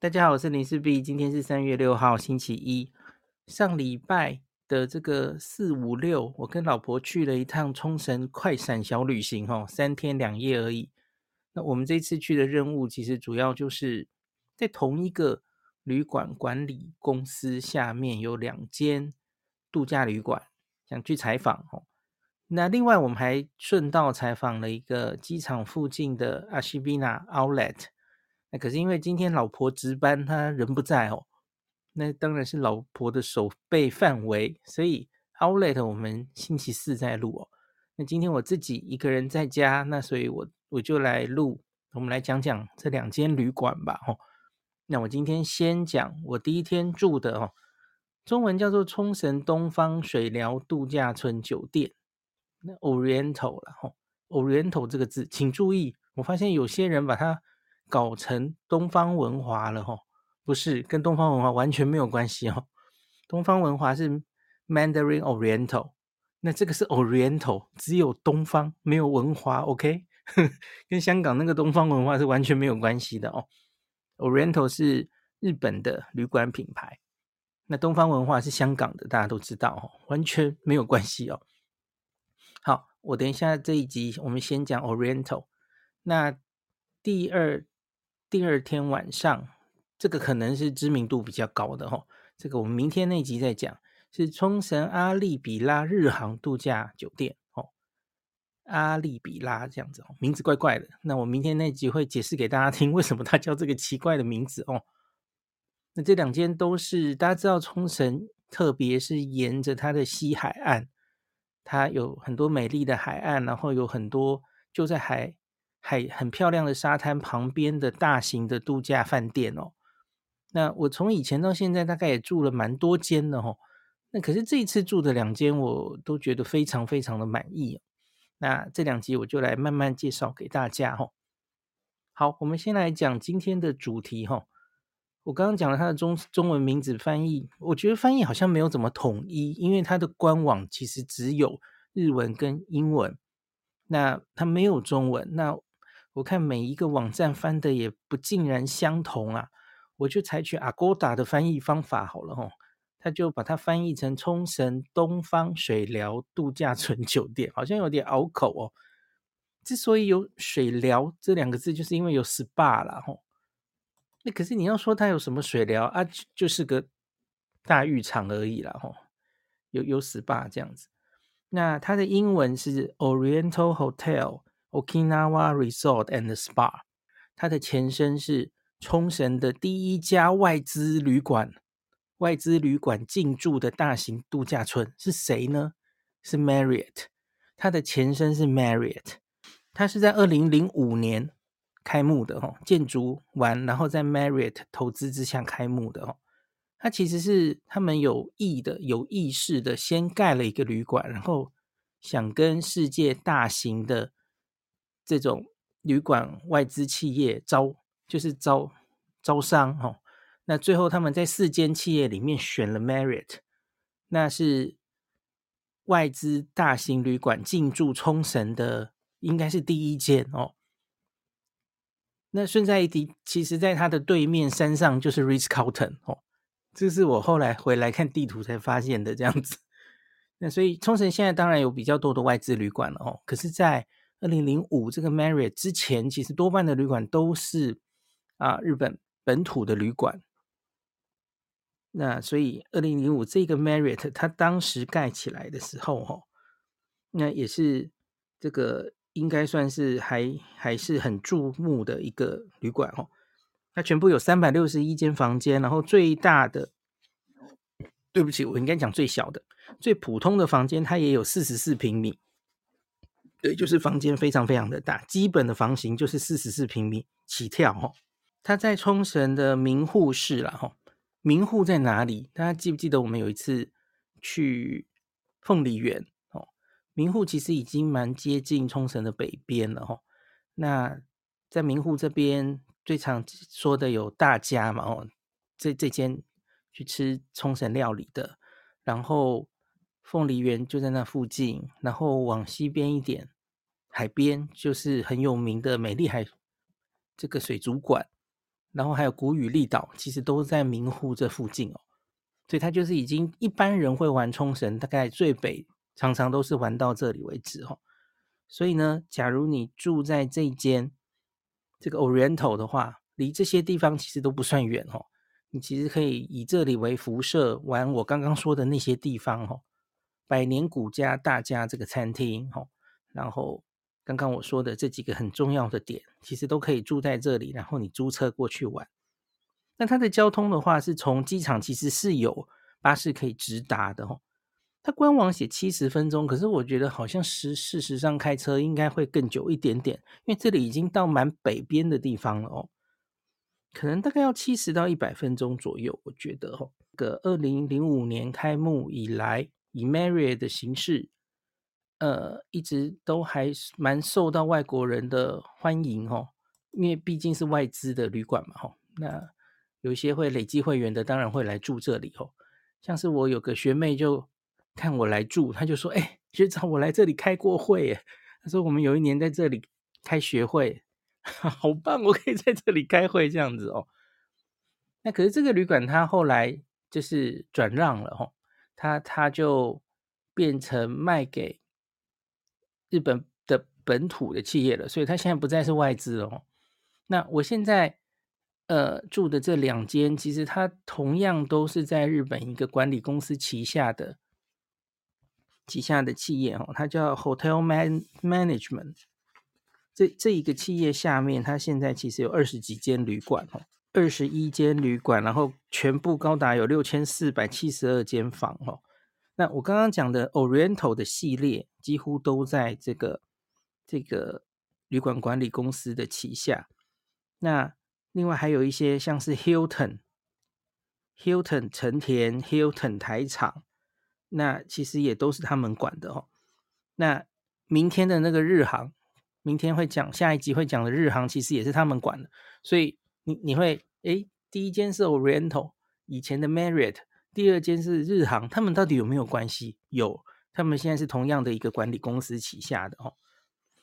大家好，我是林氏璧，今天是三月六号，星期一。上礼拜的这个四五六，我跟老婆去了一趟冲绳快闪小旅行，哈，三天两夜而已。那我们这次去的任务，其实主要就是在同一个旅馆管理公司下面有两间度假旅馆，想去采访，哈。那另外我们还顺道采访了一个机场附近的阿西比纳 Outlet。那可是因为今天老婆值班，她人不在哦。那当然是老婆的守备范围，所以 Outlet 我们星期四再录哦。那今天我自己一个人在家，那所以我我就来录，我们来讲讲这两间旅馆吧。哦，那我今天先讲我第一天住的哦，中文叫做冲绳东方水疗度假村酒店，那 Oriental 了哦，Oriental 这个字，请注意，我发现有些人把它。搞成东方文华了哈，不是，跟东方文华完全没有关系哦。东方文华是 Mandarin Oriental，那这个是 Oriental，只有东方没有文华，OK？跟香港那个东方文化是完全没有关系的哦。Oriental 是日本的旅馆品牌，那东方文化是香港的，大家都知道哦，完全没有关系哦。好，我等一下这一集我们先讲 Oriental，那第二。第二天晚上，这个可能是知名度比较高的哈，这个我们明天那集再讲，是冲绳阿利比拉日航度假酒店哦，阿利比拉这样子哦，名字怪怪的。那我明天那集会解释给大家听，为什么它叫这个奇怪的名字哦。那这两间都是大家知道，冲绳特别是沿着它的西海岸，它有很多美丽的海岸，然后有很多就在海。海很漂亮的沙滩旁边的大型的度假饭店哦，那我从以前到现在大概也住了蛮多间的哦，那可是这一次住的两间我都觉得非常非常的满意，那这两集我就来慢慢介绍给大家哦。好，我们先来讲今天的主题哈，我刚刚讲了它的中中文名字翻译，我觉得翻译好像没有怎么统一，因为它的官网其实只有日文跟英文，那它没有中文，那。我看每一个网站翻的也不尽然相同啊，我就采取 Agoda 的翻译方法好了吼，他就把它翻译成冲绳东方水疗度假村 酒店，好像有点拗口哦。之所以有水疗这两个字，就是因为有 SPA 啦吼。那可是你要说它有什么水疗啊，就是个大浴场而已啦吼，有有 SPA 这样子。那它的英文是 Oriental Hotel。Okinawa Resort and Spa，它的前身是冲绳的第一家外资旅馆，外资旅馆进驻的大型度假村是谁呢？是 Marriott，它的前身是 Marriott，它是在二零零五年开幕的哦，建筑完然后在 Marriott 投资之下开幕的哦，它其实是他们有意的、有意识的先盖了一个旅馆，然后想跟世界大型的。这种旅馆外资企业招就是招招商哦，那最后他们在四间企业里面选了 Marriott，那是外资大型旅馆进驻冲绳的，应该是第一间哦。那顺带一提，其实在它的对面山上就是 Ritz-Carlton 哦，这是我后来回来看地图才发现的这样子。那所以冲绳现在当然有比较多的外资旅馆了哦，可是，在二零零五这个 Marriott 之前，其实多半的旅馆都是啊日本本土的旅馆。那所以二零零五这个 Marriott 它当时盖起来的时候，哈，那也是这个应该算是还还是很注目的一个旅馆，哦。它全部有三百六十一间房间，然后最大的，对不起，我应该讲最小的，最普通的房间它也有四十四平米。对，就是房间非常非常的大，基本的房型就是四十四平米起跳哈。它在冲绳的名护市啦哈，名护在哪里？大家记不记得我们有一次去凤梨园哦？名护其实已经蛮接近冲绳的北边了哈。那在名护这边最常说的有大家嘛哦，这这间去吃冲绳料理的，然后。凤梨园就在那附近，然后往西边一点，海边就是很有名的美丽海这个水族馆。然后还有古宇利岛，其实都在名护这附近哦。所以它就是已经一般人会玩冲绳，大概最北常常都是玩到这里为止哦。所以呢，假如你住在这间这个 Oriental 的话，离这些地方其实都不算远哦。你其实可以以这里为辐射玩我刚刚说的那些地方哦，百年古家大家这个餐厅哦，然后刚刚我说的这几个很重要的点，其实都可以住在这里，然后你租车过去玩。那它的交通的话，是从机场其实是有巴士可以直达的哦。它官网写七十分钟，可是我觉得好像实事实上开车应该会更久一点点，因为这里已经到蛮北边的地方了哦，可能大概要七十到一百分钟左右，我觉得哦。个二零零五年开幕以来，以 Marriott 的形式，呃，一直都还蛮受到外国人的欢迎哦，因为毕竟是外资的旅馆嘛，哈，那。有一些会累积会员的，当然会来住这里哦。像是我有个学妹就看我来住，她就说：“哎、学长，我来这里开过会耶。”她说：“我们有一年在这里开学会，好棒，我可以在这里开会这样子哦。”那可是这个旅馆它后来就是转让了哦，它它就变成卖给日本的本土的企业了，所以它现在不再是外资哦。那我现在。呃，住的这两间，其实它同样都是在日本一个管理公司旗下的旗下的企业哦，它叫 Hotel Man Management。这这一个企业下面，它现在其实有二十几间旅馆哦，二十一间旅馆，然后全部高达有六千四百七十二间房哦。那我刚刚讲的 Oriental 的系列，几乎都在这个这个旅馆管理公司的旗下。那另外还有一些像是 Hilton、Hilton 成田、Hilton 台场，那其实也都是他们管的哦。那明天的那个日航，明天会讲下一集会讲的日航，其实也是他们管的。所以你你会诶，第一间是 Oriental 以前的 Marriott，第二间是日航，他们到底有没有关系？有，他们现在是同样的一个管理公司旗下的哦。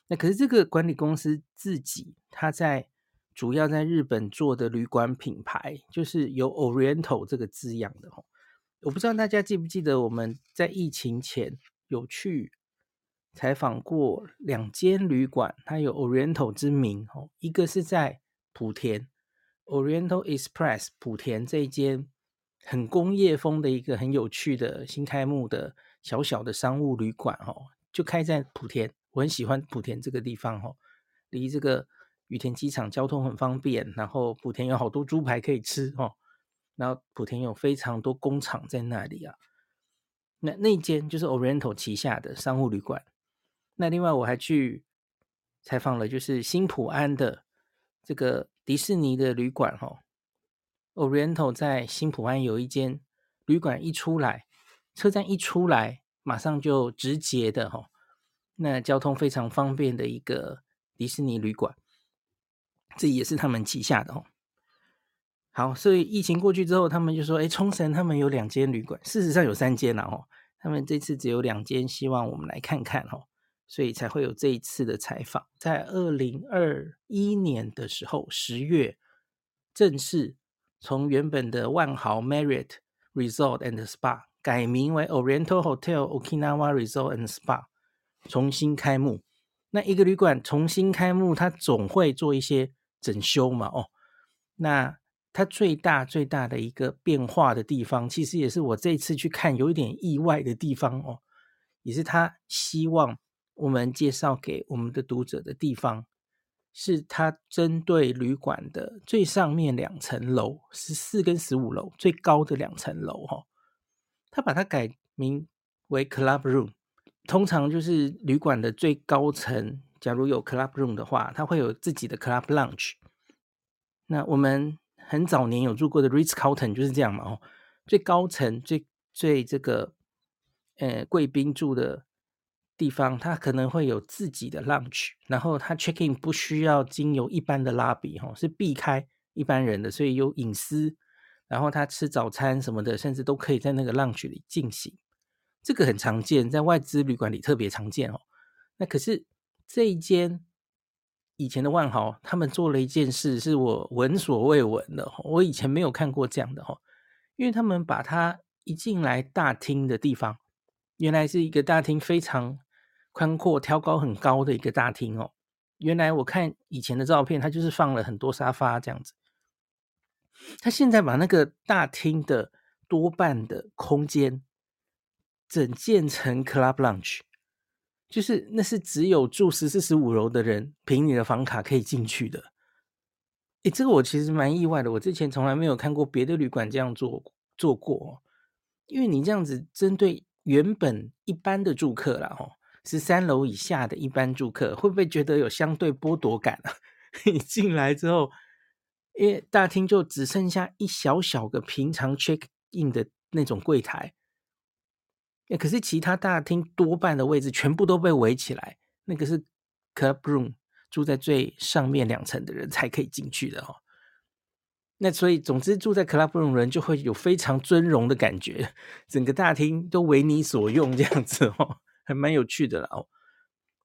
那可是这个管理公司自己，他在。主要在日本做的旅馆品牌，就是有 Oriental 这个字样的哦。我不知道大家记不记得，我们在疫情前有去采访过两间旅馆，它有 Oriental 之名哦。一个是在莆田 Oriental Express 莆田这一间很工业风的一个很有趣的新开幕的小小的商务旅馆哦，就开在莆田。我很喜欢莆田这个地方哦，离这个。羽田机场交通很方便，然后莆田有好多猪排可以吃哦，然后莆田有非常多工厂在那里啊。那那间就是 Oriental 旗下的商务旅馆。那另外我还去采访了，就是新浦安的这个迪士尼的旅馆哦。Oriental 在新浦安有一间旅馆，一出来车站一出来，马上就直接的哦，那交通非常方便的一个迪士尼旅馆。这也是他们旗下的哦。好，所以疫情过去之后，他们就说：“哎，冲绳他们有两间旅馆，事实上有三间了哦。他们这次只有两间，希望我们来看看哦，所以才会有这一次的采访。在二零二一年的时候，十月正式从原本的万豪 Marriott Resort and Spa 改名为 Oriental Hotel Okinawa Resort and Spa，重新开幕。那一个旅馆重新开幕，它总会做一些。整修嘛，哦，那它最大最大的一个变化的地方，其实也是我这次去看有一点意外的地方哦，也是他希望我们介绍给我们的读者的地方，是他针对旅馆的最上面两层楼，十四跟十五楼最高的两层楼哈，他把它改名为 Club Room，通常就是旅馆的最高层。假如有 club room 的话，它会有自己的 club lounge。那我们很早年有住过的 Ritz Carlton 就是这样嘛，哦，最高层、最最这个呃贵宾住的地方，它可能会有自己的 lounge，然后它 check in 不需要经由一般的 lobby，是避开一般人的，所以有隐私。然后他吃早餐什么的，甚至都可以在那个 lounge 里进行。这个很常见，在外资旅馆里特别常见哦。那可是。这一间以前的万豪，他们做了一件事，是我闻所未闻的，我以前没有看过这样的哈，因为他们把他一进来大厅的地方，原来是一个大厅非常宽阔、挑高很高的一个大厅哦。原来我看以前的照片，它就是放了很多沙发这样子。他现在把那个大厅的多半的空间整建成 Club Lounge。就是那是只有住十四十五楼的人凭你的房卡可以进去的，诶，这个我其实蛮意外的，我之前从来没有看过别的旅馆这样做做过，因为你这样子针对原本一般的住客啦，吼，十三楼以下的一般住客会不会觉得有相对剥夺感啊？你进来之后，因为大厅就只剩下一小小个平常 check in 的那种柜台。可是其他大厅多半的位置全部都被围起来，那个是 club room，住在最上面两层的人才可以进去的哦。那所以总之住在 club room 人就会有非常尊荣的感觉，整个大厅都为你所用这样子哦，还蛮有趣的啦哦。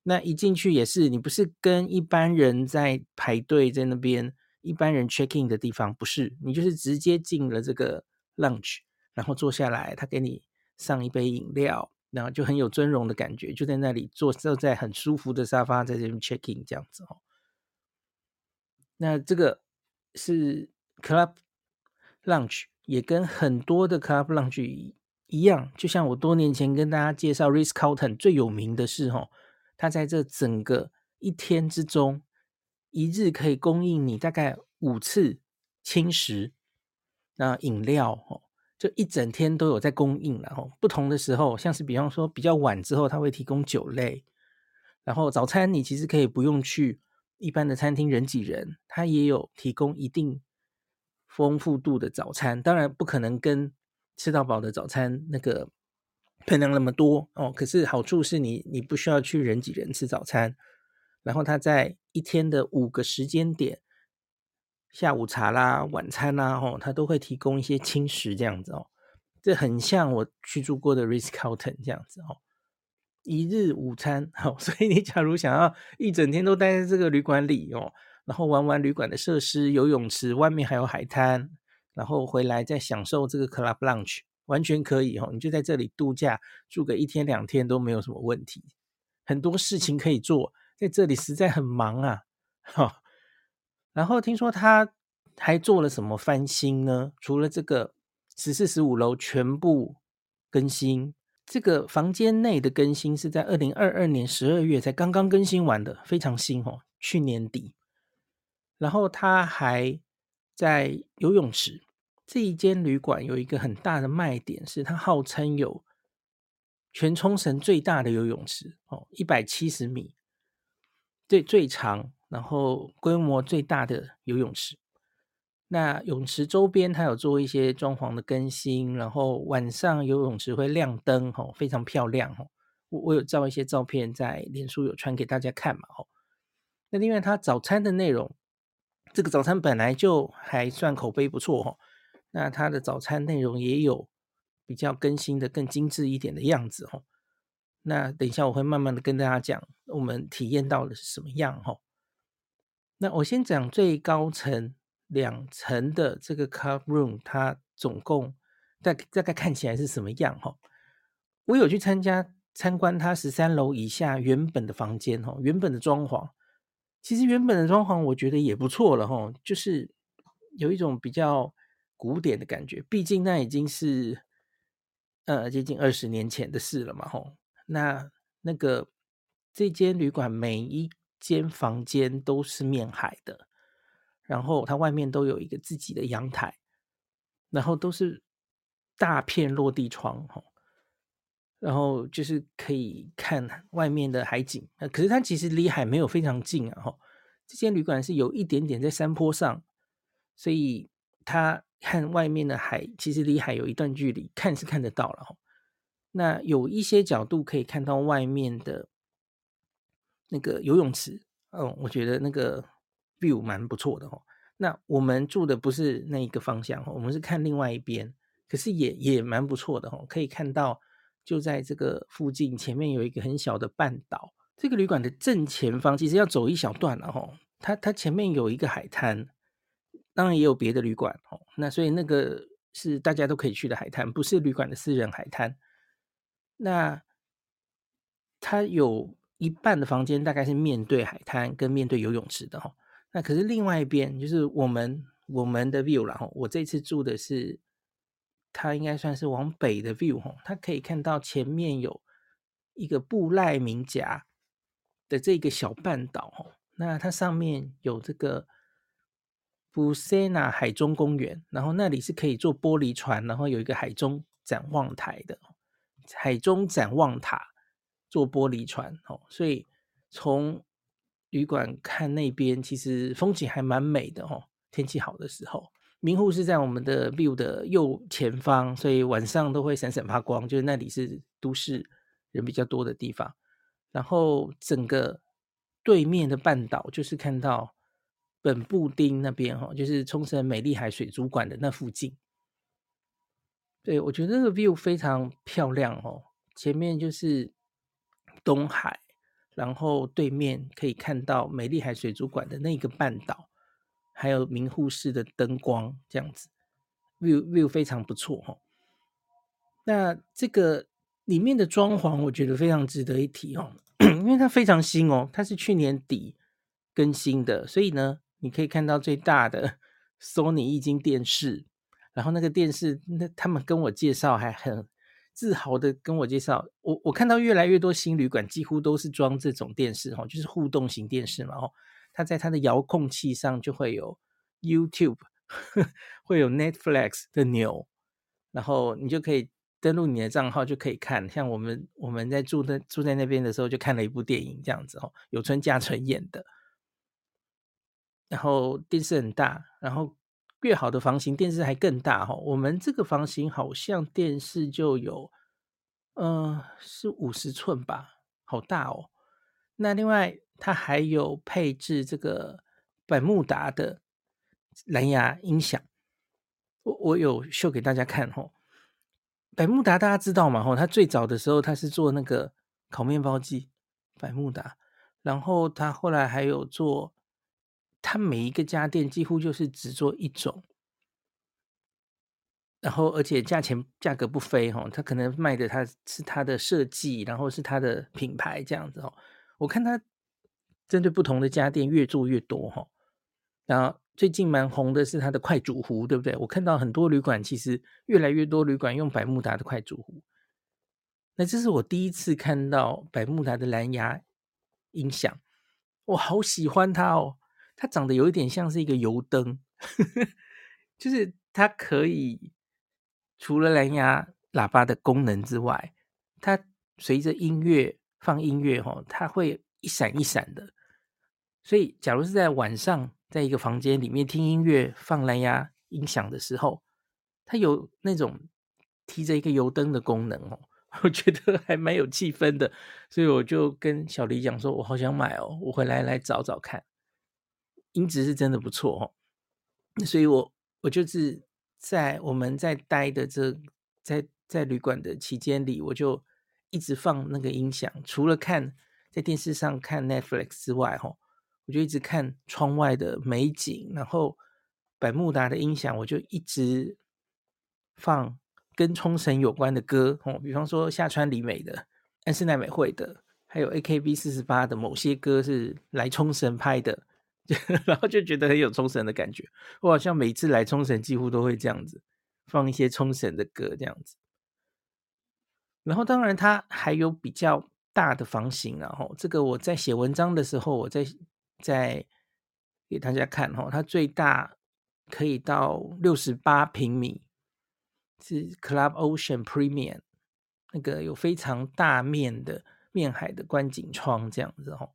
那一进去也是，你不是跟一般人在排队在那边，一般人 check in 的地方不是，你就是直接进了这个 lunch，然后坐下来，他给你。上一杯饮料，然后就很有尊荣的感觉，就在那里坐，坐在很舒服的沙发，在这边 check in 这样子哦。那这个是 Club lunch，也跟很多的 Club lunch 一样，就像我多年前跟大家介绍 Ritz-Carlton 最有名的是哦，它在这整个一天之中，一日可以供应你大概五次轻食，那饮料哦。就一整天都有在供应，然后不同的时候，像是比方说比较晚之后，他会提供酒类，然后早餐你其实可以不用去一般的餐厅人挤人，他也有提供一定丰富度的早餐，当然不可能跟吃到饱的早餐那个分量那么多哦，可是好处是你你不需要去人挤人吃早餐，然后他在一天的五个时间点。下午茶啦、晚餐啦，哦，他都会提供一些轻食这样子哦。这很像我去住过的 Ritz-Carlton 这样子哦，一日午餐。哦，所以你假如想要一整天都待在这个旅馆里哦，然后玩玩旅馆的设施、游泳池，外面还有海滩，然后回来再享受这个 Club Lounge，完全可以哦。你就在这里度假，住个一天两天都没有什么问题。很多事情可以做，在这里实在很忙啊，哈。然后听说他还做了什么翻新呢？除了这个十四、十五楼全部更新，这个房间内的更新是在二零二二年十二月才刚刚更新完的，非常新哦，去年底。然后他还在游泳池，这一间旅馆有一个很大的卖点，是它号称有全冲绳最大的游泳池哦，一百七十米，最最长。然后规模最大的游泳池，那泳池周边它有做一些装潢的更新，然后晚上游泳池会亮灯，哦，非常漂亮，哦。我我有照一些照片在脸书有传给大家看嘛，哦。那另外它早餐的内容，这个早餐本来就还算口碑不错，吼。那它的早餐内容也有比较更新的更精致一点的样子，吼。那等一下我会慢慢的跟大家讲，我们体验到的是什么样，吼。那我先讲最高层两层的这个 Club Room，它总共大大概看起来是什么样哈？我有去参加参观它十三楼以下原本的房间哈，原本的装潢，其实原本的装潢我觉得也不错了哈，就是有一种比较古典的感觉，毕竟那已经是呃接近二十年前的事了嘛哈。那那个这间旅馆每一间房间都是面海的，然后它外面都有一个自己的阳台，然后都是大片落地窗，然后就是可以看外面的海景。可是它其实离海没有非常近啊，哈，这间旅馆是有一点点在山坡上，所以它看外面的海其实离海有一段距离，看是看得到了，那有一些角度可以看到外面的。那个游泳池，哦，我觉得那个 view 蛮不错的哦。那我们住的不是那一个方向，我们是看另外一边，可是也也蛮不错的哦。可以看到就在这个附近，前面有一个很小的半岛，这个旅馆的正前方其实要走一小段了哈，它它前面有一个海滩，当然也有别的旅馆哦。那所以那个是大家都可以去的海滩，不是旅馆的私人海滩。那它有一半的房间大概是面对海滩跟面对游泳池的哈。那可是另外一边就是我们我们的 view 了哈。我这次住的是，它应该算是往北的 view 哈，它可以看到前面有一个布赖明岬的这个小半岛哈。那它上面有这个布塞纳海中公园，然后那里是可以坐玻璃船，然后有一个海中展望台的海中展望塔，坐玻璃船哦，所以从旅馆看那边其实风景还蛮美的哦，天气好的时候，名护是在我们的 view 的右前方，所以晚上都会闪闪发光，就是那里是都市人比较多的地方。然后整个对面的半岛就是看到本布丁那边哈，就是冲绳美丽海水族馆的那附近。对，我觉得那个 view 非常漂亮哦，前面就是东海。然后对面可以看到美丽海水族馆的那个半岛，还有明护市的灯光，这样子，view view 非常不错哈。那这个里面的装潢，我觉得非常值得一提哦，因为它非常新哦，它是去年底更新的，所以呢，你可以看到最大的 Sony 液晶电视，然后那个电视，那他们跟我介绍还很。自豪的跟我介绍，我我看到越来越多新旅馆几乎都是装这种电视哈，就是互动型电视嘛哈，它在它的遥控器上就会有 YouTube，会有 Netflix 的钮，然后你就可以登录你的账号就可以看，像我们我们在住在住在那边的时候就看了一部电影这样子哦，有村架纯演的，然后电视很大，然后。越好的房型，电视还更大哈。我们这个房型好像电视就有，嗯、是五十寸吧，好大哦。那另外它还有配置这个百慕达的蓝牙音响，我我有秀给大家看哈。百慕达大家知道吗？哈，它最早的时候它是做那个烤面包机，百慕达，然后它后来还有做。它每一个家电几乎就是只做一种，然后而且价钱价格不菲哈，它可能卖的它是它的设计，然后是它的品牌这样子哦。我看它针对不同的家电越做越多哈，然后最近蛮红的是它的快煮壶，对不对？我看到很多旅馆其实越来越多旅馆用百慕达的快煮壶，那这是我第一次看到百慕达的蓝牙音响，我好喜欢它哦。它长得有一点像是一个油灯，就是它可以除了蓝牙喇叭的功能之外，它随着音乐放音乐哈，它会一闪一闪的。所以，假如是在晚上，在一个房间里面听音乐放蓝牙音响的时候，它有那种提着一个油灯的功能哦，我觉得还蛮有气氛的。所以我就跟小黎讲说，我好想买哦，我回来来找找看。音质是真的不错哦，所以我我就是在我们在待的这在在旅馆的期间里，我就一直放那个音响，除了看在电视上看 Netflix 之外，哈，我就一直看窗外的美景，然后百慕达的音响，我就一直放跟冲绳有关的歌，哦，比方说夏川里美的、安室奈美惠的，还有 AKB 四十八的某些歌是来冲绳拍的。然后就觉得很有冲绳的感觉，我好像每次来冲绳几乎都会这样子放一些冲绳的歌这样子。然后当然它还有比较大的房型，然后这个我在写文章的时候，我在在给大家看哈，它最大可以到六十八平米，是 Club Ocean Premium，那个有非常大面的面海的观景窗这样子哦。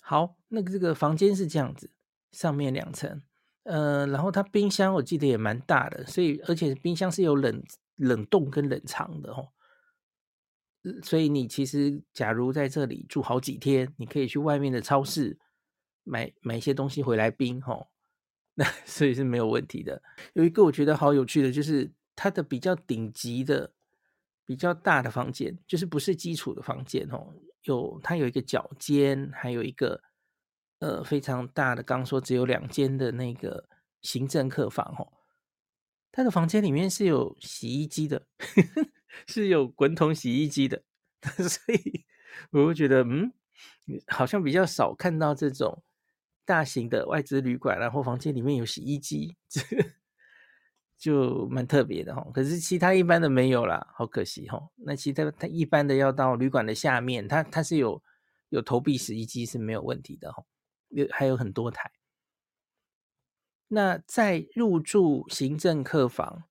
好，那个这个房间是这样子，上面两层，呃，然后它冰箱我记得也蛮大的，所以而且冰箱是有冷冷冻跟冷藏的哦，所以你其实假如在这里住好几天，你可以去外面的超市买买一些东西回来冰哦，那所以是没有问题的。有一个我觉得好有趣的，就是它的比较顶级的、比较大的房间，就是不是基础的房间哦，有它有一个脚尖，还有一个呃非常大的，刚刚说只有两间的那个行政客房哦。他的房间里面是有洗衣机的，是有滚筒洗衣机的，所以我会觉得，嗯，好像比较少看到这种大型的外资旅馆，然后房间里面有洗衣机，这就蛮特别的哈。可是其他一般的没有啦，好可惜哈。那其他他一般的要到旅馆的下面，它它是有有投币洗衣机是没有问题的哈，有还有很多台。那在入住行政客房，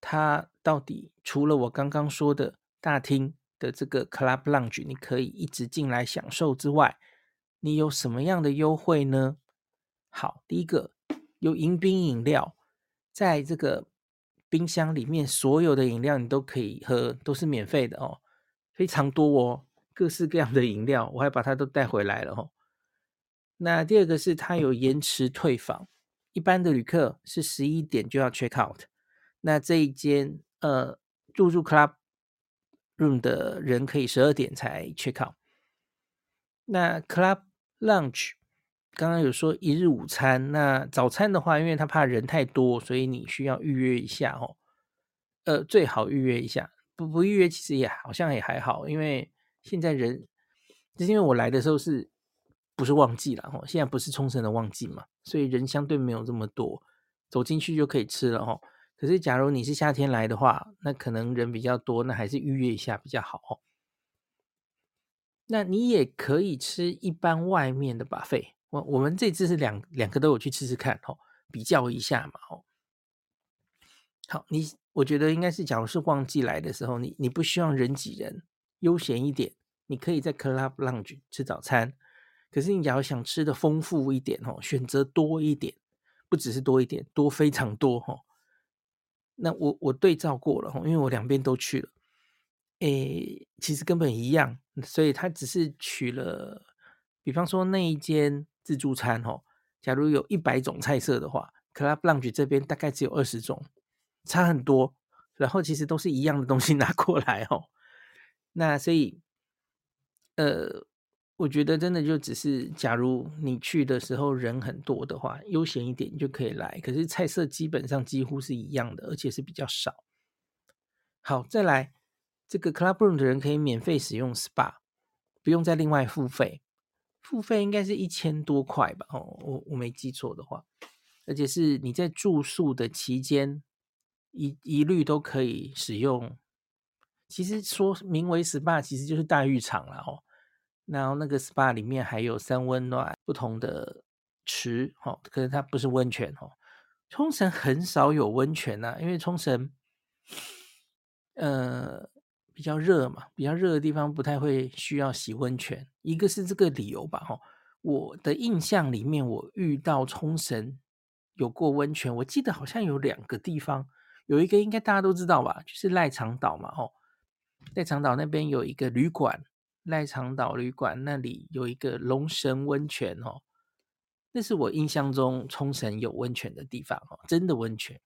它到底除了我刚刚说的大厅的这个 Club Lounge，你可以一直进来享受之外，你有什么样的优惠呢？好，第一个有迎宾饮料，在这个冰箱里面，所有的饮料你都可以喝，都是免费的哦，非常多哦，各式各样的饮料，我还把它都带回来了哦。那第二个是它有延迟退房。一般的旅客是十一点就要 check out，那这一间呃入住 club room 的人可以十二点才 check out。那 club lunch 刚刚有说一日午餐，那早餐的话，因为他怕人太多，所以你需要预约一下哦。呃，最好预约一下，不不预约其实也好像也还好，因为现在人，就是因为我来的时候是。不是旺季了哈，现在不是冲绳的旺季嘛，所以人相对没有这么多，走进去就可以吃了哈。可是假如你是夏天来的话，那可能人比较多，那还是预约一下比较好。那你也可以吃一般外面的把费我我们这次是两两个都有去吃吃看哦，比较一下嘛。好，你我觉得应该是，假如是旺季来的时候，你你不希望人挤人，悠闲一点，你可以在 Club Lounge 吃早餐。可是你假如想吃的丰富一点哦，选择多一点，不只是多一点，多非常多哈。那我我对照过了，因为我两边都去了，诶，其实根本一样，所以他只是取了，比方说那一间自助餐哦，假如有一百种菜色的话，Club Lounge 这边大概只有二十种，差很多。然后其实都是一样的东西拿过来哦，那所以，呃。我觉得真的就只是，假如你去的时候人很多的话，悠闲一点就可以来。可是菜色基本上几乎是一样的，而且是比较少。好，再来这个 Club Room 的人可以免费使用 SPA，不用再另外付费。付费应该是一千多块吧？哦，我我没记错的话，而且是你在住宿的期间一一律都可以使用。其实说名为 SPA，其实就是大浴场了哦。然后那个 SPA 里面还有三温暖不同的池，哦，可是它不是温泉哦。冲绳很少有温泉呐，因为冲绳，呃，比较热嘛，比较热的地方不太会需要洗温泉。一个是这个理由吧，哈。我的印象里面，我遇到冲绳有过温泉，我记得好像有两个地方，有一个应该大家都知道吧，就是赖长岛嘛，吼，赖长岛那边有一个旅馆。赖长岛旅馆那里有一个龙神温泉哦，那是我印象中冲绳有温泉的地方哦，真的温泉。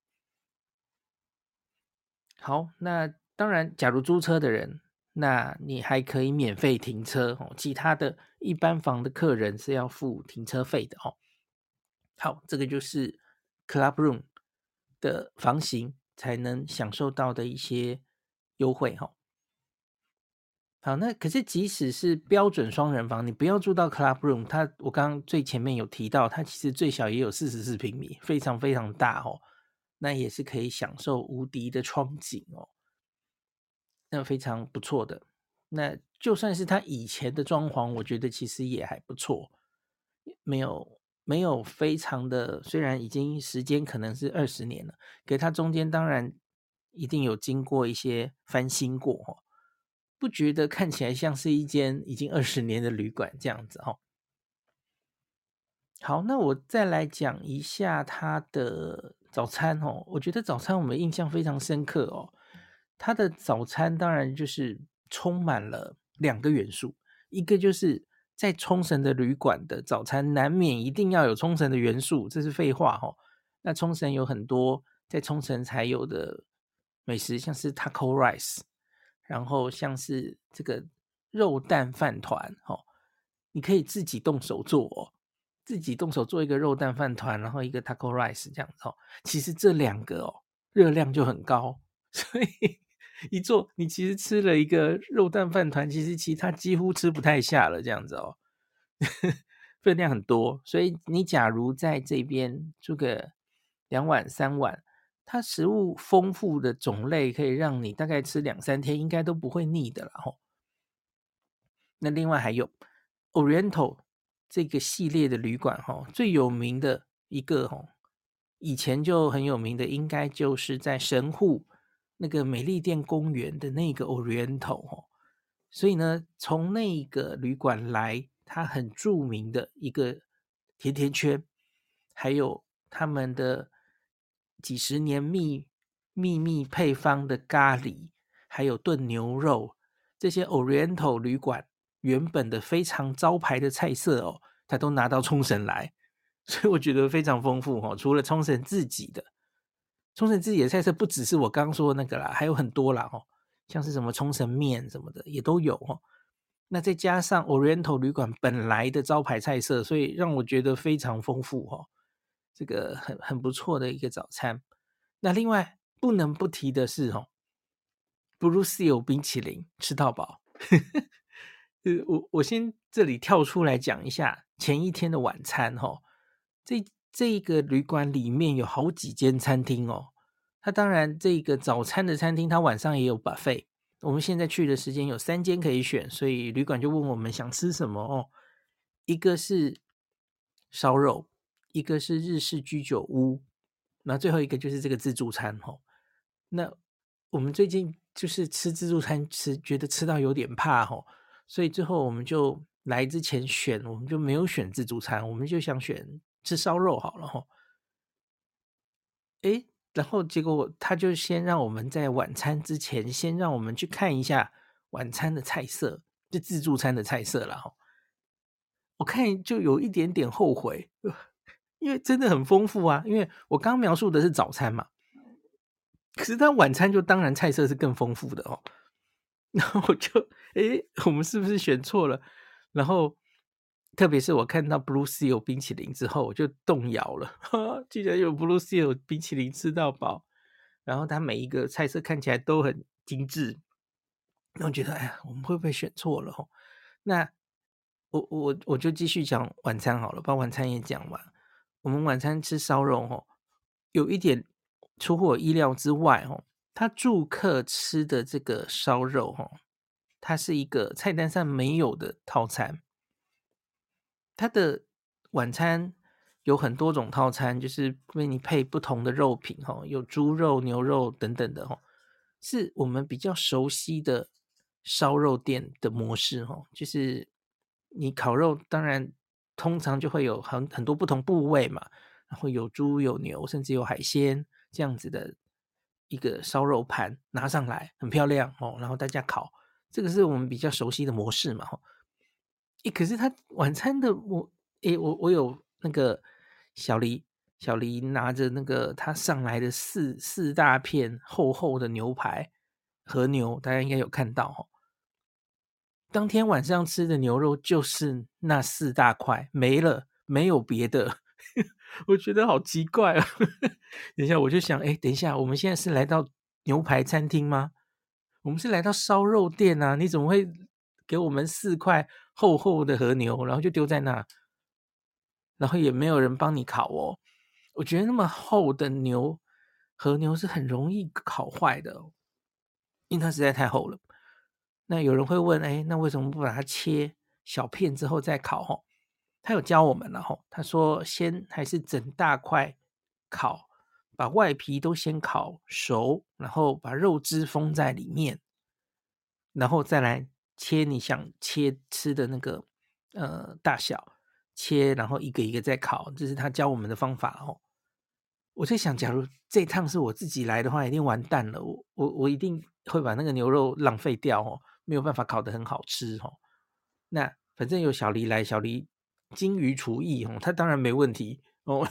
好，那当然，假如租车的人，那你还可以免费停车哦。其他的一般房的客人是要付停车费的哦。好，这个就是 Club Room 的房型才能享受到的一些优惠哈。好，那可是即使是标准双人房，你不要住到 Club Room，它我刚刚最前面有提到，它其实最小也有四十四平米，非常非常大哦。那也是可以享受无敌的窗景哦，那非常不错的。那就算是它以前的装潢，我觉得其实也还不错，没有没有非常的，虽然已经时间可能是二十年了，可它中间当然一定有经过一些翻新过哦。不觉得看起来像是一间已经二十年的旅馆这样子哦。好，那我再来讲一下它的早餐哦。我觉得早餐我们印象非常深刻哦。它的早餐当然就是充满了两个元素，一个就是在冲绳的旅馆的早餐难免一定要有冲绳的元素，这是废话哦。那冲绳有很多在冲绳才有的美食，像是 Taco Rice。然后像是这个肉蛋饭团，哦，你可以自己动手做哦，自己动手做一个肉蛋饭团，然后一个 taco rice 这样子哦。其实这两个哦，热量就很高，所以一做你其实吃了一个肉蛋饭团，其实其他几乎吃不太下了这样子哦，分量很多。所以你假如在这边做个两碗三碗。它食物丰富的种类可以让你大概吃两三天，应该都不会腻的了吼。那另外还有 Oriental 这个系列的旅馆哈，最有名的一个吼，以前就很有名的，应该就是在神户那个美丽店公园的那个 Oriental 吼。所以呢，从那个旅馆来，它很著名的一个甜甜圈，还有他们的。几十年秘秘密配方的咖喱，还有炖牛肉，这些 Oriental 旅馆原本的非常招牌的菜色哦，他都拿到冲绳来，所以我觉得非常丰富哦。除了冲绳自己的，冲绳自己的菜色不只是我刚刚说的那个啦，还有很多啦哦，像是什么冲绳面什么的也都有哦。那再加上 Oriental 旅馆本来的招牌菜色，所以让我觉得非常丰富哦。这个很很不错的一个早餐。那另外不能不提的是哦，Blue Seal 冰淇淋吃到饱。呃，我我先这里跳出来讲一下前一天的晚餐哈。这这个旅馆里面有好几间餐厅哦。它当然这个早餐的餐厅，它晚上也有 buffet。我们现在去的时间有三间可以选，所以旅馆就问我们想吃什么哦。一个是烧肉。一个是日式居酒屋，那最后一个就是这个自助餐吼。那我们最近就是吃自助餐吃，觉得吃到有点怕吼，所以最后我们就来之前选，我们就没有选自助餐，我们就想选吃烧肉好了吼。诶，然后结果他就先让我们在晚餐之前，先让我们去看一下晚餐的菜色，就自助餐的菜色了吼。我看就有一点点后悔。因为真的很丰富啊！因为我刚描述的是早餐嘛，可是他晚餐就当然菜色是更丰富的哦。然后我就诶，我们是不是选错了？然后特别是我看到 Blue Seal 冰淇淋之后，我就动摇了。哈，居然有 Blue Seal 冰淇淋吃到饱，然后它每一个菜色看起来都很精致。然后觉得哎呀，我们会不会选错了？哦，那我我我就继续讲晚餐好了，把晚餐也讲完。我们晚餐吃烧肉哦，有一点出乎我意料之外哦。他住客吃的这个烧肉哦，它是一个菜单上没有的套餐。他的晚餐有很多种套餐，就是为你配不同的肉品哦，有猪肉、牛肉等等的哦，是我们比较熟悉的烧肉店的模式哦，就是你烤肉当然。通常就会有很很多不同部位嘛，然后有猪有牛，甚至有海鲜这样子的一个烧肉盘拿上来，很漂亮哦。然后大家烤，这个是我们比较熟悉的模式嘛。诶，可是他晚餐的我，诶，我我有那个小黎，小黎拿着那个他上来的四四大片厚厚的牛排和牛，大家应该有看到哦。当天晚上吃的牛肉就是那四大块，没了，没有别的。我觉得好奇怪啊！等一下，我就想，哎，等一下，我们现在是来到牛排餐厅吗？我们是来到烧肉店啊？你怎么会给我们四块厚厚的和牛，然后就丢在那，然后也没有人帮你烤哦？我觉得那么厚的牛和牛是很容易烤坏的，因为它实在太厚了。那有人会问，哎，那为什么不把它切小片之后再烤？吼，他有教我们了，吼，他说先还是整大块烤，把外皮都先烤熟，然后把肉汁封在里面，然后再来切你想切吃的那个呃大小，切然后一个一个再烤，这是他教我们的方法哦。我在想，假如这趟是我自己来的话，一定完蛋了，我我我一定会把那个牛肉浪费掉哦。没有办法烤得很好吃哦，那反正有小黎来，小黎精于厨艺哦，他当然没问题 哦，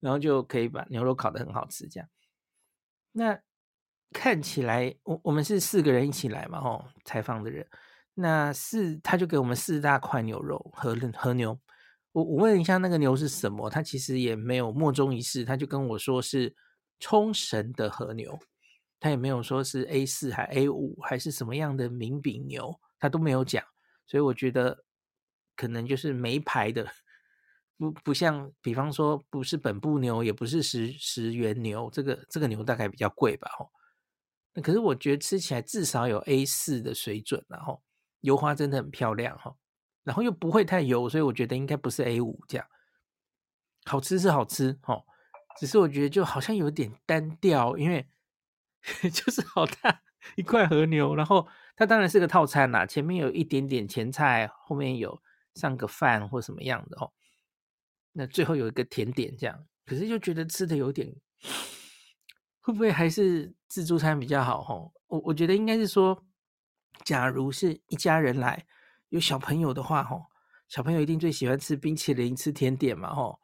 然后就可以把牛肉烤得很好吃这样。那看起来我我们是四个人一起来嘛，哦，采访的人，那四他就给我们四大块牛肉和和牛。我我问一下那个牛是什么，他其实也没有莫衷一是，他就跟我说是冲绳的和牛，他也没有说是 A 四还 A 五还是什么样的名饼牛，他都没有讲，所以我觉得可能就是没牌的，不不像比方说不是本部牛，也不是十十元牛，这个这个牛大概比较贵吧，那可是我觉得吃起来至少有 A 四的水准，然后油花真的很漂亮，哈。然后又不会太油，所以我觉得应该不是 A 五这样。好吃是好吃哦，只是我觉得就好像有点单调，因为 就是好大一块和牛，然后它当然是个套餐啦，前面有一点点前菜，后面有上个饭或什么样的哦。那最后有一个甜点这样，可是就觉得吃的有点，会不会还是自助餐比较好？哦，我我觉得应该是说，假如是一家人来。有小朋友的话，吼，小朋友一定最喜欢吃冰淇淋、吃甜点嘛，吼。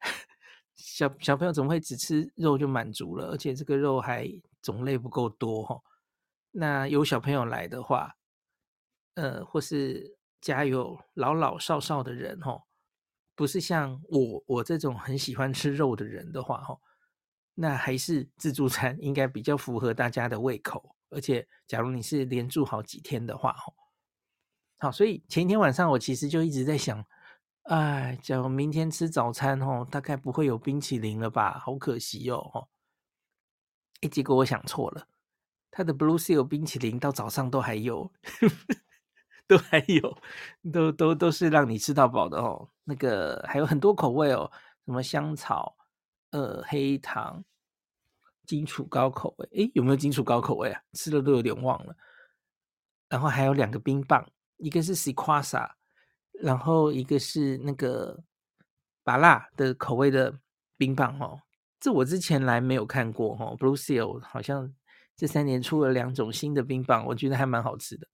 小小朋友怎么会只吃肉就满足了？而且这个肉还种类不够多，吼。那有小朋友来的话，呃，或是家有老老少少的人，哦，不是像我我这种很喜欢吃肉的人的话，吼，那还是自助餐应该比较符合大家的胃口。而且，假如你是连住好几天的话，吼。好，所以前一天晚上我其实就一直在想，哎，假如明天吃早餐哦，大概不会有冰淇淋了吧？好可惜哦，哦，哎，结果我想错了，它的 Blue Seal 冰淇淋到早上都还有，都还有，都都都是让你吃到饱的哦。那个还有很多口味哦，什么香草、呃黑糖、金楚高口味，哎，有没有金楚高口味啊？吃了都有点忘了。然后还有两个冰棒。一个是西瓜萨，然后一个是那个芭乐的口味的冰棒哦，这我之前来没有看过哦。Blue Seal 好像这三年出了两种新的冰棒，我觉得还蛮好吃的。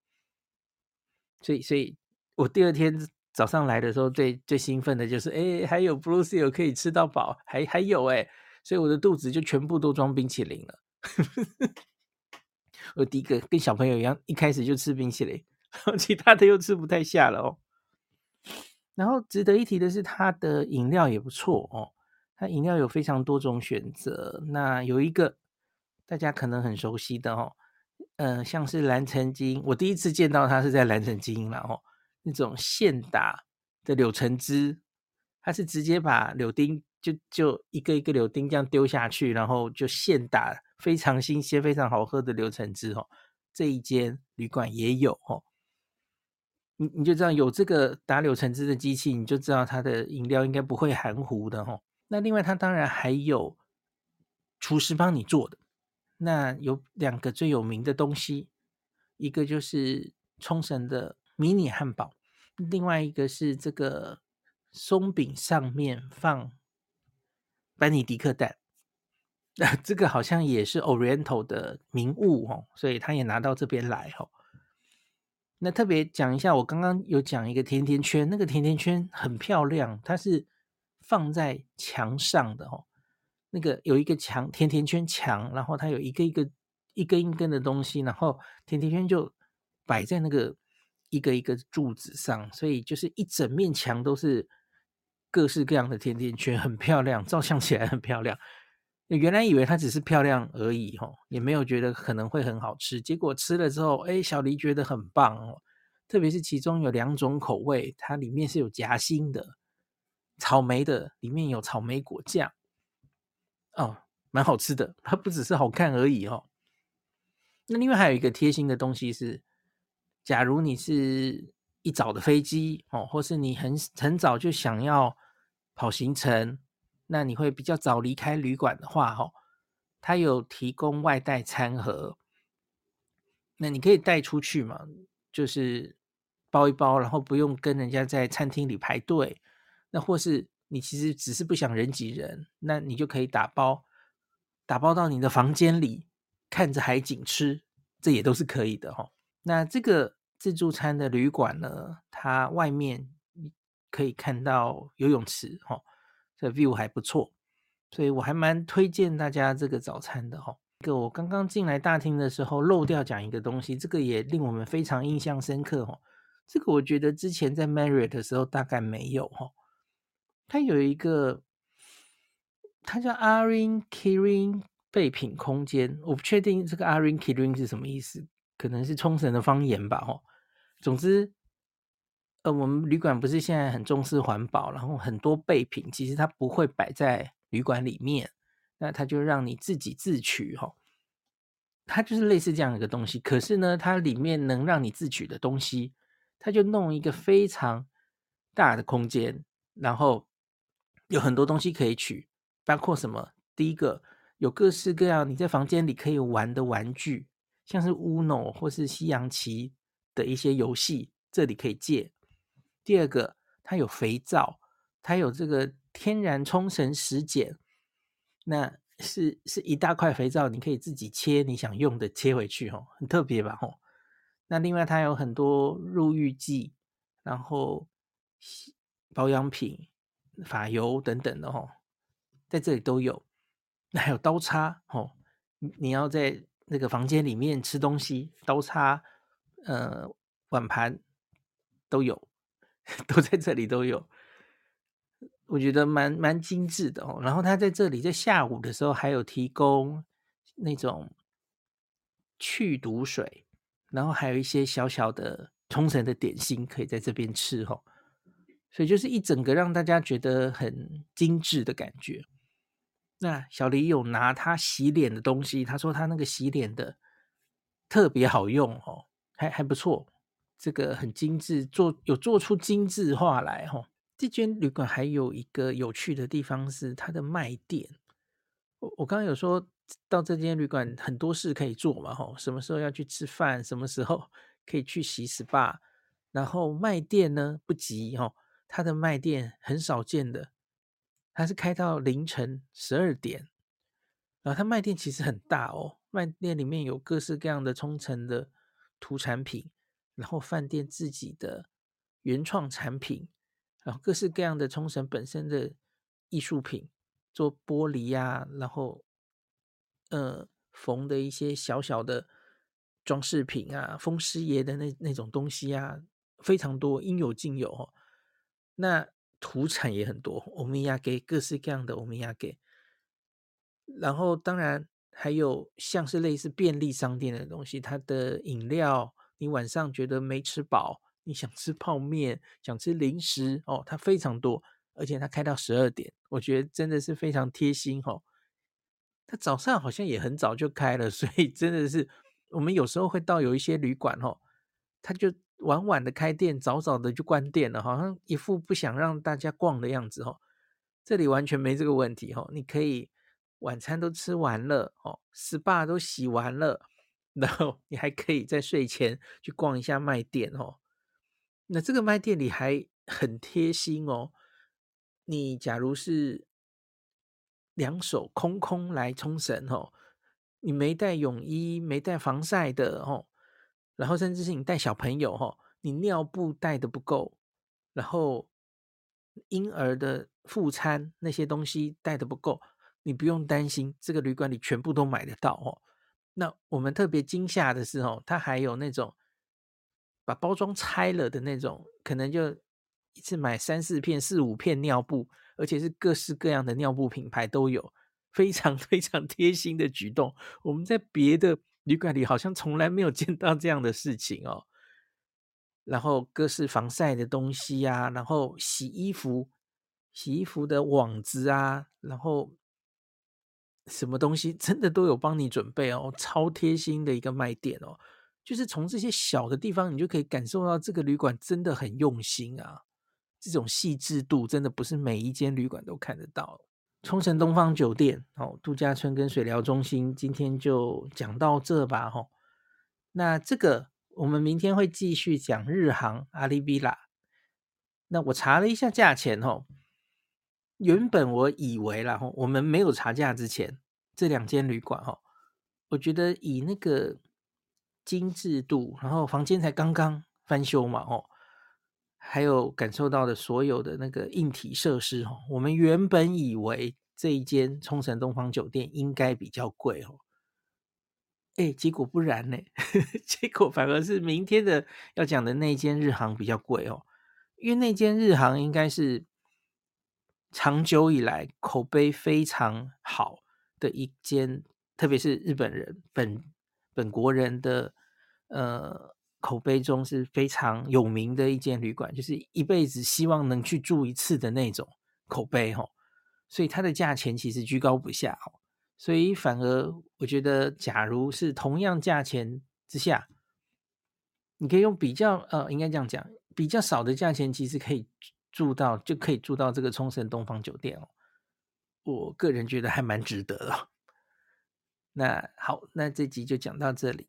所以，所以我第二天早上来的时候最最兴奋的就是，哎，还有 Blue Seal 可以吃到饱，还还有哎，所以我的肚子就全部都装冰淇淋了。我第一个跟小朋友一样，一开始就吃冰淇淋。然后其他的又吃不太下了哦。然后值得一提的是，它的饮料也不错哦。那饮料有非常多种选择。那有一个大家可能很熟悉的哦，呃，像是蓝城精，我第一次见到它是在蓝城精了哦。那种现打的柳橙汁，它是直接把柳丁就就一个一个柳丁这样丢下去，然后就现打非常新鲜、非常好喝的柳橙汁哦。这一间旅馆也有哦。你你就知道有这个打柳橙汁的机器，你就知道它的饮料应该不会含糊的哦。那另外它当然还有厨师帮你做的。那有两个最有名的东西，一个就是冲绳的迷你汉堡，另外一个是这个松饼上面放班尼迪克蛋。那这个好像也是 Oriental 的名物哦，所以他也拿到这边来哦。那特别讲一下，我刚刚有讲一个甜甜圈，那个甜甜圈很漂亮，它是放在墙上的哦。那个有一个墙，甜甜圈墙，然后它有一个一个一根一根的东西，然后甜甜圈就摆在那个一个一个柱子上，所以就是一整面墙都是各式各样的甜甜圈，很漂亮，照相起来很漂亮。原来以为它只是漂亮而已，吼，也没有觉得可能会很好吃。结果吃了之后，哎，小黎觉得很棒哦。特别是其中有两种口味，它里面是有夹心的，草莓的，里面有草莓果酱，哦，蛮好吃的。它不只是好看而已哦。那另外还有一个贴心的东西是，假如你是一早的飞机哦，或是你很很早就想要跑行程。那你会比较早离开旅馆的话，哈，它有提供外带餐盒，那你可以带出去嘛，就是包一包，然后不用跟人家在餐厅里排队。那或是你其实只是不想人挤人，那你就可以打包，打包到你的房间里，看着海景吃，这也都是可以的，哈。那这个自助餐的旅馆呢，它外面可以看到游泳池，哈。这 view 还不错，所以我还蛮推荐大家这个早餐的哈。个我刚刚进来大厅的时候漏掉讲一个东西，这个也令我们非常印象深刻哦。这个我觉得之前在 Marriott 的时候大概没有哦。它有一个，它叫 Arin Kirin 备品空间，我不确定这个 Arin Kirin 是什么意思，可能是冲绳的方言吧哦。总之，呃，我们旅馆不是现在很重视环保，然后很多备品其实它不会摆在旅馆里面。那它就让你自己自取哈，它就是类似这样一个东西。可是呢，它里面能让你自取的东西，它就弄一个非常大的空间，然后有很多东西可以取，包括什么？第一个有各式各样你在房间里可以玩的玩具，像是 Uno 或是西洋棋的一些游戏，这里可以借。第二个，它有肥皂，它有这个天然冲绳石碱。那是是一大块肥皂，你可以自己切你想用的切回去哦，很特别吧哦。那另外它有很多入浴剂，然后保养品、发油等等的吼，在这里都有。那还有刀叉吼，你要在那个房间里面吃东西，刀叉、呃碗盘都有，都在这里都有。我觉得蛮蛮精致的哦，然后他在这里在下午的时候还有提供那种去毒水，然后还有一些小小的冲绳的点心可以在这边吃哦，所以就是一整个让大家觉得很精致的感觉。那小黎有拿他洗脸的东西，他说他那个洗脸的特别好用哦，还还不错，这个很精致，做有做出精致化来哦。这间旅馆还有一个有趣的地方是它的卖店。我我刚刚有说到这间旅馆很多事可以做嘛，吼，什么时候要去吃饭，什么时候可以去洗 SPA，然后卖店呢不急，吼，它的卖店很少见的，它是开到凌晨十二点，然后它卖店其实很大哦，卖店里面有各式各样的冲绳的土产品，然后饭店自己的原创产品。然后各式各样的冲绳本身的艺术品，做玻璃呀、啊，然后呃缝的一些小小的装饰品啊，风师爷的那那种东西啊，非常多，应有尽有哦。那土产也很多，欧米亚给各式各样的欧米亚给，然后当然还有像是类似便利商店的东西，它的饮料，你晚上觉得没吃饱。你想吃泡面，想吃零食哦，它非常多，而且它开到十二点，我觉得真的是非常贴心哦。它早上好像也很早就开了，所以真的是我们有时候会到有一些旅馆哦，它就晚晚的开店，早早的就关店了，好像一副不想让大家逛的样子哦。这里完全没这个问题哦，你可以晚餐都吃完了哦，SPA 都洗完了，然后你还可以在睡前去逛一下卖店哦。那这个卖店里还很贴心哦。你假如是两手空空来冲绳哦，你没带泳衣、没带防晒的哦，然后甚至是你带小朋友哦，你尿布带的不够，然后婴儿的副餐那些东西带的不够，你不用担心，这个旅馆里全部都买得到哦。那我们特别惊吓的是哦，它还有那种。把包装拆了的那种，可能就一次买三四片、四五片尿布，而且是各式各样的尿布品牌都有，非常非常贴心的举动。我们在别的旅馆里好像从来没有见到这样的事情哦。然后各式防晒的东西啊，然后洗衣服、洗衣服的网子啊，然后什么东西真的都有帮你准备哦，超贴心的一个卖店哦。就是从这些小的地方，你就可以感受到这个旅馆真的很用心啊！这种细致度真的不是每一间旅馆都看得到。冲绳东方酒店哦，度假村跟水疗中心，今天就讲到这吧吼。那这个我们明天会继续讲日航阿里比拉。那我查了一下价钱吼，原本我以为啦吼，我们没有查价之前，这两间旅馆吼，我觉得以那个。精致度，然后房间才刚刚翻修嘛，哦，还有感受到的所有的那个硬体设施，哦，我们原本以为这一间冲绳东方酒店应该比较贵，哦，哎，结果不然呢？结果反而是明天的要讲的那间日航比较贵哦，因为那间日航应该是长久以来口碑非常好的一间，特别是日本人本本国人的呃口碑中是非常有名的一间旅馆，就是一辈子希望能去住一次的那种口碑哦，所以它的价钱其实居高不下哦。所以反而我觉得，假如是同样价钱之下，你可以用比较呃，应该这样讲，比较少的价钱，其实可以住到就可以住到这个冲绳东方酒店哦。我个人觉得还蛮值得的。那好，那这集就讲到这里，